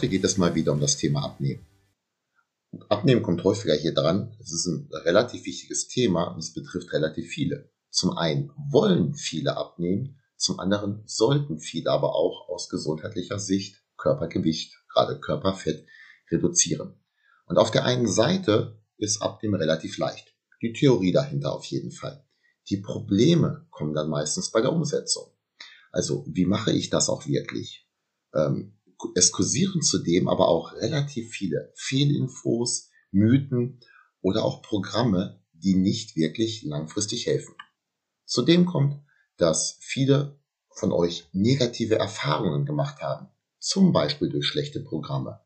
Heute geht es mal wieder um das Thema Abnehmen. Und Abnehmen kommt häufiger hier dran. Es ist ein relativ wichtiges Thema und es betrifft relativ viele. Zum einen wollen viele abnehmen, zum anderen sollten viele aber auch aus gesundheitlicher Sicht Körpergewicht, gerade Körperfett, reduzieren. Und auf der einen Seite ist Abnehmen relativ leicht. Die Theorie dahinter auf jeden Fall. Die Probleme kommen dann meistens bei der Umsetzung. Also, wie mache ich das auch wirklich? Ähm, es kursieren zudem aber auch relativ viele Fehlinfos, Mythen oder auch Programme, die nicht wirklich langfristig helfen. Zudem kommt, dass viele von euch negative Erfahrungen gemacht haben, zum Beispiel durch schlechte Programme.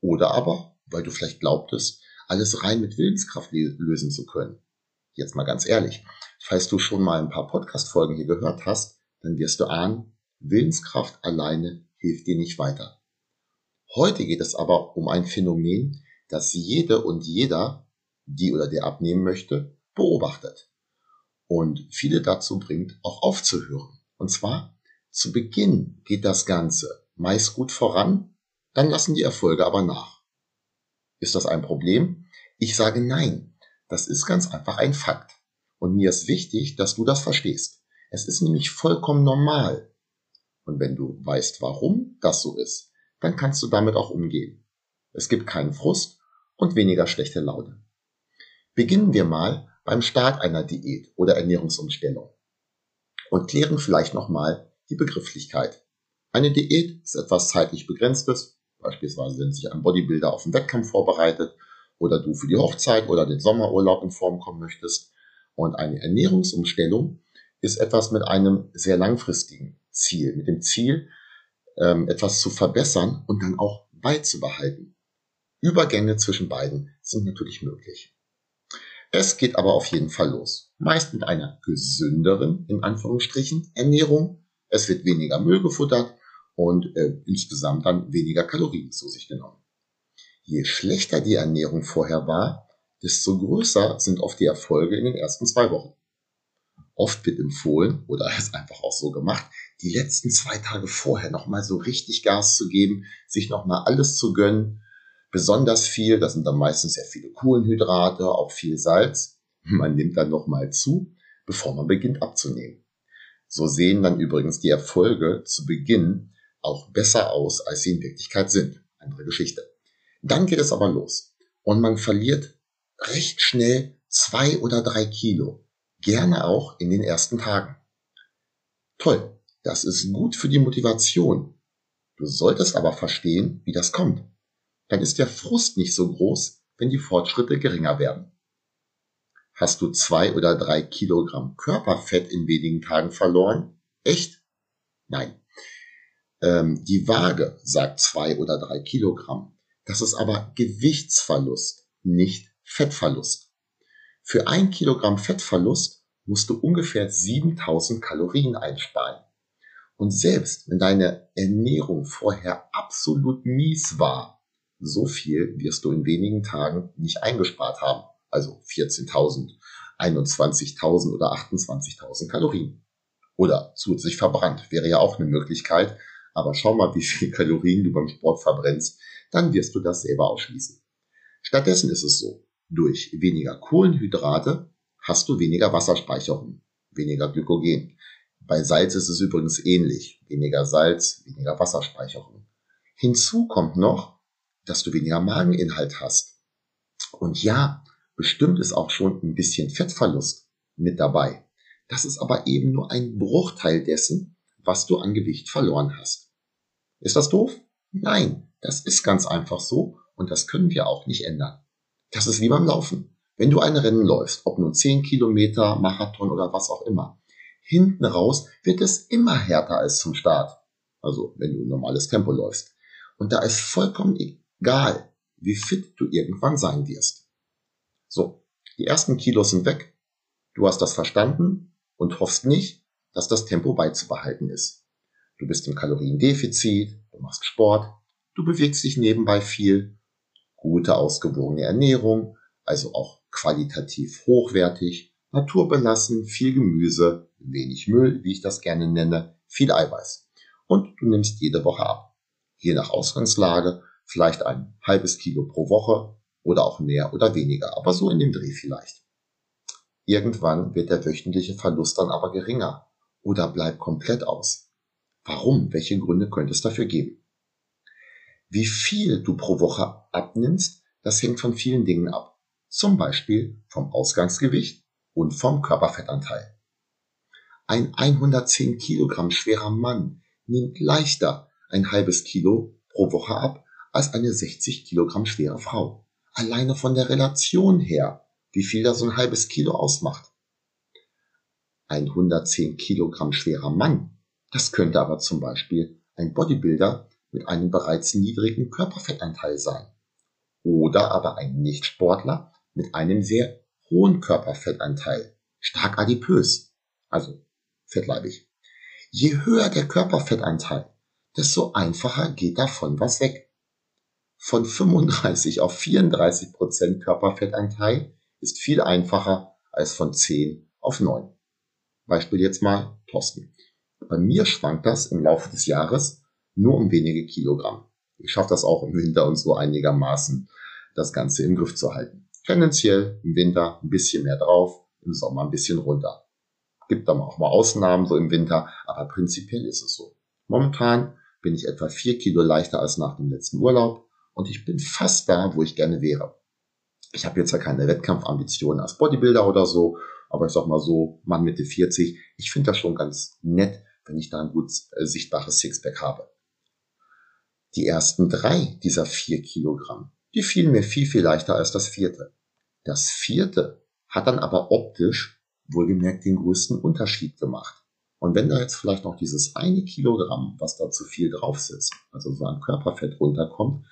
Oder aber, weil du vielleicht glaubtest, alles rein mit Willenskraft lösen zu können. Jetzt mal ganz ehrlich, falls du schon mal ein paar Podcast-Folgen hier gehört hast, dann wirst du ahnen, Willenskraft alleine hilft dir nicht weiter. Heute geht es aber um ein Phänomen, das jede und jeder, die oder der abnehmen möchte, beobachtet und viele dazu bringt, auch aufzuhören. Und zwar, zu Beginn geht das Ganze meist gut voran, dann lassen die Erfolge aber nach. Ist das ein Problem? Ich sage nein. Das ist ganz einfach ein Fakt. Und mir ist wichtig, dass du das verstehst. Es ist nämlich vollkommen normal. Und wenn du weißt, warum das so ist, dann kannst du damit auch umgehen. Es gibt keinen Frust und weniger schlechte Laune. Beginnen wir mal beim Start einer Diät oder Ernährungsumstellung und klären vielleicht nochmal die Begrifflichkeit. Eine Diät ist etwas zeitlich Begrenztes, beispielsweise wenn sich ein Bodybuilder auf einen Wettkampf vorbereitet oder du für die Hochzeit oder den Sommerurlaub in Form kommen möchtest. Und eine Ernährungsumstellung ist etwas mit einem sehr langfristigen Ziel, mit dem Ziel, ähm, etwas zu verbessern und dann auch beizubehalten. Übergänge zwischen beiden sind natürlich möglich. Es geht aber auf jeden Fall los. Meist mit einer gesünderen, in Anführungsstrichen, Ernährung. Es wird weniger Müll gefuttert und äh, insgesamt dann weniger Kalorien zu sich genommen. Je schlechter die Ernährung vorher war, desto größer sind oft die Erfolge in den ersten zwei Wochen. Oft wird empfohlen oder ist einfach auch so gemacht, die letzten zwei Tage vorher nochmal so richtig Gas zu geben, sich nochmal alles zu gönnen. Besonders viel, das sind dann meistens sehr viele Kohlenhydrate, auch viel Salz. Man nimmt dann nochmal zu, bevor man beginnt abzunehmen. So sehen dann übrigens die Erfolge zu Beginn auch besser aus, als sie in Wirklichkeit sind. Andere Geschichte. Dann geht es aber los. Und man verliert recht schnell zwei oder drei Kilo. Gerne auch in den ersten Tagen. Toll. Das ist gut für die Motivation. Du solltest aber verstehen, wie das kommt. Dann ist der Frust nicht so groß, wenn die Fortschritte geringer werden. Hast du zwei oder drei Kilogramm Körperfett in wenigen Tagen verloren? Echt? Nein. Ähm, die Waage sagt zwei oder drei Kilogramm. Das ist aber Gewichtsverlust, nicht Fettverlust. Für ein Kilogramm Fettverlust musst du ungefähr 7000 Kalorien einsparen. Und selbst wenn deine Ernährung vorher absolut mies war, so viel wirst du in wenigen Tagen nicht eingespart haben. Also 14.000, 21.000 oder 28.000 Kalorien. Oder zusätzlich verbrannt wäre ja auch eine Möglichkeit. Aber schau mal, wie viel Kalorien du beim Sport verbrennst, dann wirst du das selber ausschließen. Stattdessen ist es so, durch weniger Kohlenhydrate hast du weniger Wasserspeicherung, weniger Glykogen. Bei Salz ist es übrigens ähnlich. Weniger Salz, weniger Wasserspeicherung. Hinzu kommt noch, dass du weniger Mageninhalt hast. Und ja, bestimmt ist auch schon ein bisschen Fettverlust mit dabei. Das ist aber eben nur ein Bruchteil dessen, was du an Gewicht verloren hast. Ist das doof? Nein, das ist ganz einfach so und das können wir auch nicht ändern. Das ist wie beim Laufen. Wenn du ein Rennen läufst, ob nur 10 Kilometer, Marathon oder was auch immer, hinten raus wird es immer härter als zum Start. Also wenn du ein normales Tempo läufst. Und da ist vollkommen egal, wie fit du irgendwann sein wirst. So, die ersten Kilos sind weg. Du hast das verstanden und hoffst nicht, dass das Tempo beizubehalten ist. Du bist im Kaloriendefizit, du machst Sport, du bewegst dich nebenbei viel, gute ausgewogene Ernährung, also auch qualitativ hochwertig, naturbelassen, viel Gemüse, wenig Müll, wie ich das gerne nenne, viel Eiweiß. Und du nimmst jede Woche ab. Je nach Ausgangslage vielleicht ein halbes Kilo pro Woche oder auch mehr oder weniger, aber so in dem Dreh vielleicht. Irgendwann wird der wöchentliche Verlust dann aber geringer oder bleibt komplett aus. Warum? Welche Gründe könnte es dafür geben? Wie viel du pro Woche abnimmst, das hängt von vielen Dingen ab. Zum Beispiel vom Ausgangsgewicht und vom Körperfettanteil. Ein 110 Kilogramm schwerer Mann nimmt leichter ein halbes Kilo pro Woche ab als eine 60 Kilogramm schwere Frau. Alleine von der Relation her, wie viel da so ein halbes Kilo ausmacht. Ein 110 Kilogramm schwerer Mann, das könnte aber zum Beispiel ein Bodybuilder mit einem bereits niedrigen Körperfettanteil sein. Oder aber ein Nichtsportler mit einem sehr hohen Körperfettanteil, stark adipös, also fettleibig. Je höher der Körperfettanteil, desto einfacher geht davon was weg. Von 35 auf 34 Prozent Körperfettanteil ist viel einfacher als von 10 auf 9. Beispiel jetzt mal Thorsten. Bei mir schwankt das im Laufe des Jahres nur um wenige Kilogramm. Ich schaffe das auch im Winter und so einigermaßen, das Ganze im Griff zu halten. Tendenziell im Winter ein bisschen mehr drauf, im Sommer ein bisschen runter. Gibt dann auch mal Ausnahmen so im Winter, aber prinzipiell ist es so. Momentan bin ich etwa vier Kilo leichter als nach dem letzten Urlaub und ich bin fast da, wo ich gerne wäre. Ich habe jetzt ja keine Wettkampfambitionen als Bodybuilder oder so, aber ich sag mal so, Mann Mitte 40, ich finde das schon ganz nett, wenn ich da ein gut äh, sichtbares Sixpack habe. Die ersten drei dieser vier Kilogramm, die fielen mir viel, viel leichter als das vierte. Das vierte hat dann aber optisch wohlgemerkt den größten Unterschied gemacht. Und wenn da jetzt vielleicht noch dieses eine Kilogramm, was da zu viel drauf sitzt, also so ein Körperfett runterkommt,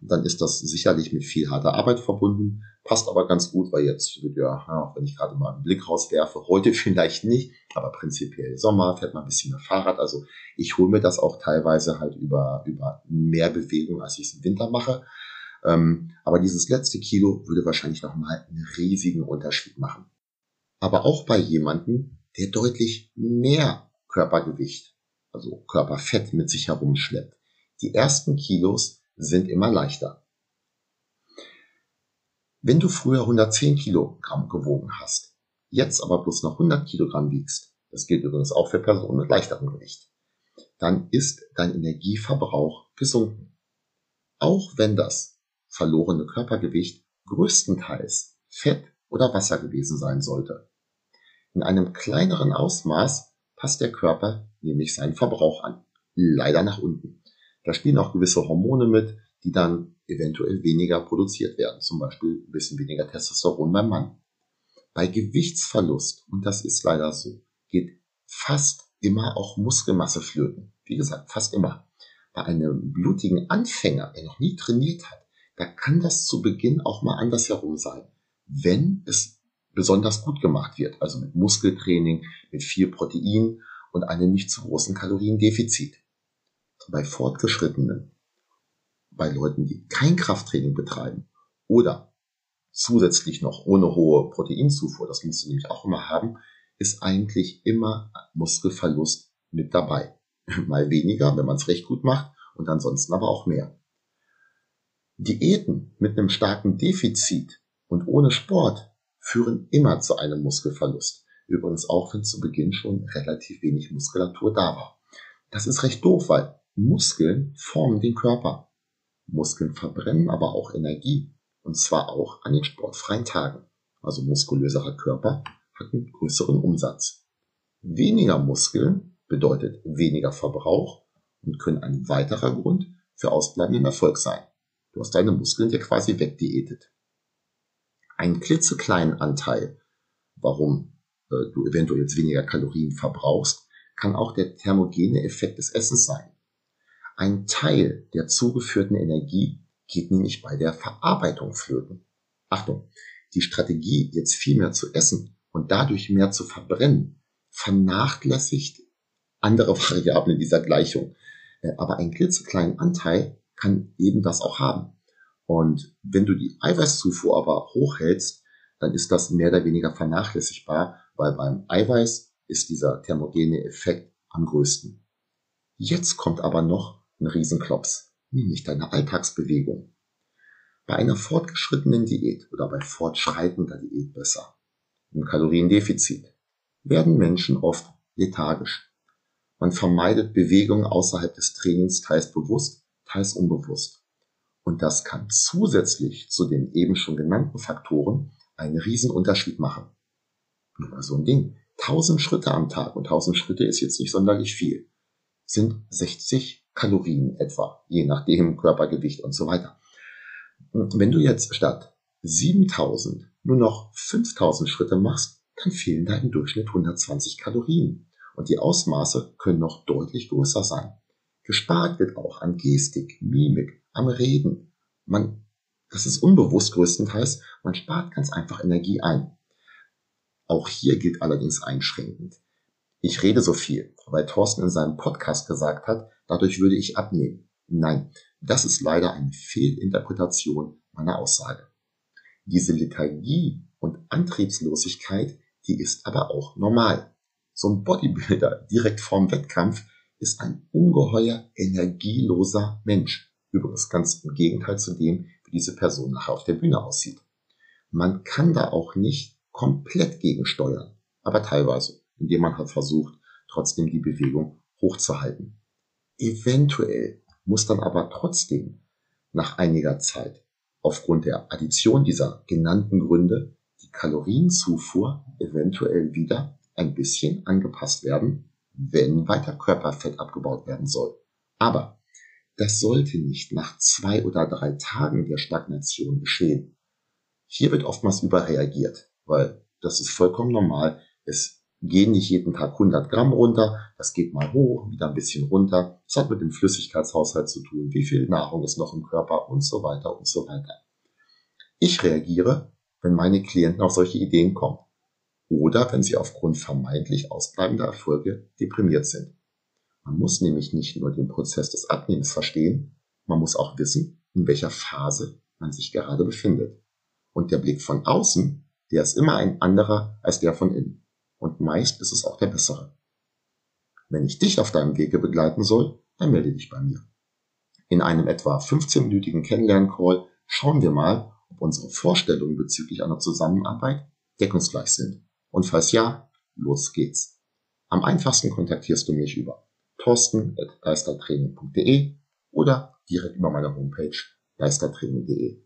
dann ist das sicherlich mit viel harter Arbeit verbunden. Passt aber ganz gut, weil jetzt ja, wenn ich gerade mal einen Blick rauswerfe, heute vielleicht nicht, aber prinzipiell Sommer fährt man ein bisschen mehr Fahrrad. Also ich hole mir das auch teilweise halt über, über mehr Bewegung, als ich es im Winter mache. Ähm, aber dieses letzte Kilo würde wahrscheinlich nochmal einen riesigen Unterschied machen. Aber auch bei jemandem, der deutlich mehr Körpergewicht, also Körperfett mit sich herumschleppt. Die ersten Kilos sind immer leichter. Wenn du früher 110 Kilogramm gewogen hast, jetzt aber bloß noch 100 Kilogramm wiegst, das gilt übrigens auch für Personen mit leichterem Gewicht, dann ist dein Energieverbrauch gesunken. Auch wenn das verlorene Körpergewicht größtenteils Fett oder Wasser gewesen sein sollte. In einem kleineren Ausmaß passt der Körper nämlich seinen Verbrauch an, leider nach unten. Da spielen auch gewisse Hormone mit, die dann eventuell weniger produziert werden. Zum Beispiel ein bisschen weniger Testosteron beim Mann. Bei Gewichtsverlust, und das ist leider so, geht fast immer auch Muskelmasse flöten. Wie gesagt, fast immer. Bei einem blutigen Anfänger, der noch nie trainiert hat, da kann das zu Beginn auch mal andersherum sein. Wenn es besonders gut gemacht wird, also mit Muskeltraining, mit viel Protein und einem nicht zu großen Kaloriendefizit bei Fortgeschrittenen, bei Leuten, die kein Krafttraining betreiben oder zusätzlich noch ohne hohe Proteinzufuhr, das musst du nämlich auch immer haben, ist eigentlich immer Muskelverlust mit dabei. Mal weniger, wenn man es recht gut macht und ansonsten aber auch mehr. Diäten mit einem starken Defizit und ohne Sport führen immer zu einem Muskelverlust. Übrigens auch, wenn zu Beginn schon relativ wenig Muskulatur da war. Das ist recht doof, weil Muskeln formen den Körper. Muskeln verbrennen aber auch Energie. Und zwar auch an den sportfreien Tagen. Also muskulöserer Körper hat einen größeren Umsatz. Weniger Muskeln bedeutet weniger Verbrauch und können ein weiterer Grund für ausbleibenden Erfolg sein. Du hast deine Muskeln dir quasi wegdiätet. Ein klitzekleinen Anteil, warum äh, du eventuell jetzt weniger Kalorien verbrauchst, kann auch der thermogene Effekt des Essens sein. Ein Teil der zugeführten Energie geht nämlich bei der Verarbeitung flöten. Achtung, die Strategie, jetzt viel mehr zu essen und dadurch mehr zu verbrennen, vernachlässigt andere Variablen dieser Gleichung. Äh, aber ein klitzekleinen Anteil kann eben das auch haben. Und wenn du die Eiweißzufuhr aber hochhältst, dann ist das mehr oder weniger vernachlässigbar, weil beim Eiweiß ist dieser thermogene Effekt am größten. Jetzt kommt aber noch ein Riesenklops, nämlich deine Alltagsbewegung. Bei einer fortgeschrittenen Diät oder bei fortschreitender Diät besser, im Kaloriendefizit, werden Menschen oft lethargisch. Man vermeidet Bewegungen außerhalb des Trainings teils bewusst, teils unbewusst. Und das kann zusätzlich zu den eben schon genannten Faktoren einen riesen Unterschied machen. Nur mal so ein Ding. 1000 Schritte am Tag und 1000 Schritte ist jetzt nicht sonderlich viel. Sind 60 Kalorien etwa, je nachdem Körpergewicht und so weiter. Wenn du jetzt statt 7000 nur noch 5000 Schritte machst, dann fehlen da im Durchschnitt 120 Kalorien. Und die Ausmaße können noch deutlich größer sein. Gespart wird auch an Gestik, Mimik, am Reden. Man, das ist unbewusst größtenteils, man spart ganz einfach Energie ein. Auch hier gilt allerdings einschränkend. Ich rede so viel, weil Thorsten in seinem Podcast gesagt hat, dadurch würde ich abnehmen. Nein, das ist leider eine Fehlinterpretation meiner Aussage. Diese Lethargie und Antriebslosigkeit, die ist aber auch normal. So ein Bodybuilder direkt vorm Wettkampf ist ein ungeheuer energieloser Mensch. Übrigens ganz im Gegenteil zu dem, wie diese Person nachher auf der Bühne aussieht. Man kann da auch nicht komplett gegensteuern, aber teilweise, indem man halt versucht, trotzdem die Bewegung hochzuhalten. Eventuell muss dann aber trotzdem nach einiger Zeit aufgrund der Addition dieser genannten Gründe die Kalorienzufuhr eventuell wieder ein bisschen angepasst werden, wenn weiter Körperfett abgebaut werden soll. Aber das sollte nicht nach zwei oder drei Tagen der Stagnation geschehen. Hier wird oftmals überreagiert, weil das ist vollkommen normal. Es gehen nicht jeden Tag 100 Gramm runter, das geht mal hoch, wieder ein bisschen runter. Das hat mit dem Flüssigkeitshaushalt zu tun, wie viel Nahrung ist noch im Körper und so weiter und so weiter. Ich reagiere, wenn meine Klienten auf solche Ideen kommen oder wenn sie aufgrund vermeintlich ausbleibender Erfolge deprimiert sind. Man muss nämlich nicht nur den Prozess des Abnehmens verstehen, man muss auch wissen, in welcher Phase man sich gerade befindet. Und der Blick von außen, der ist immer ein anderer als der von innen. Und meist ist es auch der bessere. Wenn ich dich auf deinem Wege begleiten soll, dann melde dich bei mir. In einem etwa 15-minütigen Kennenlern-Call schauen wir mal, ob unsere Vorstellungen bezüglich einer Zusammenarbeit deckungsgleich sind. Und falls ja, los geht's. Am einfachsten kontaktierst du mich über torsten.geistertraining.de oder direkt über meine Homepage geistertraining.de.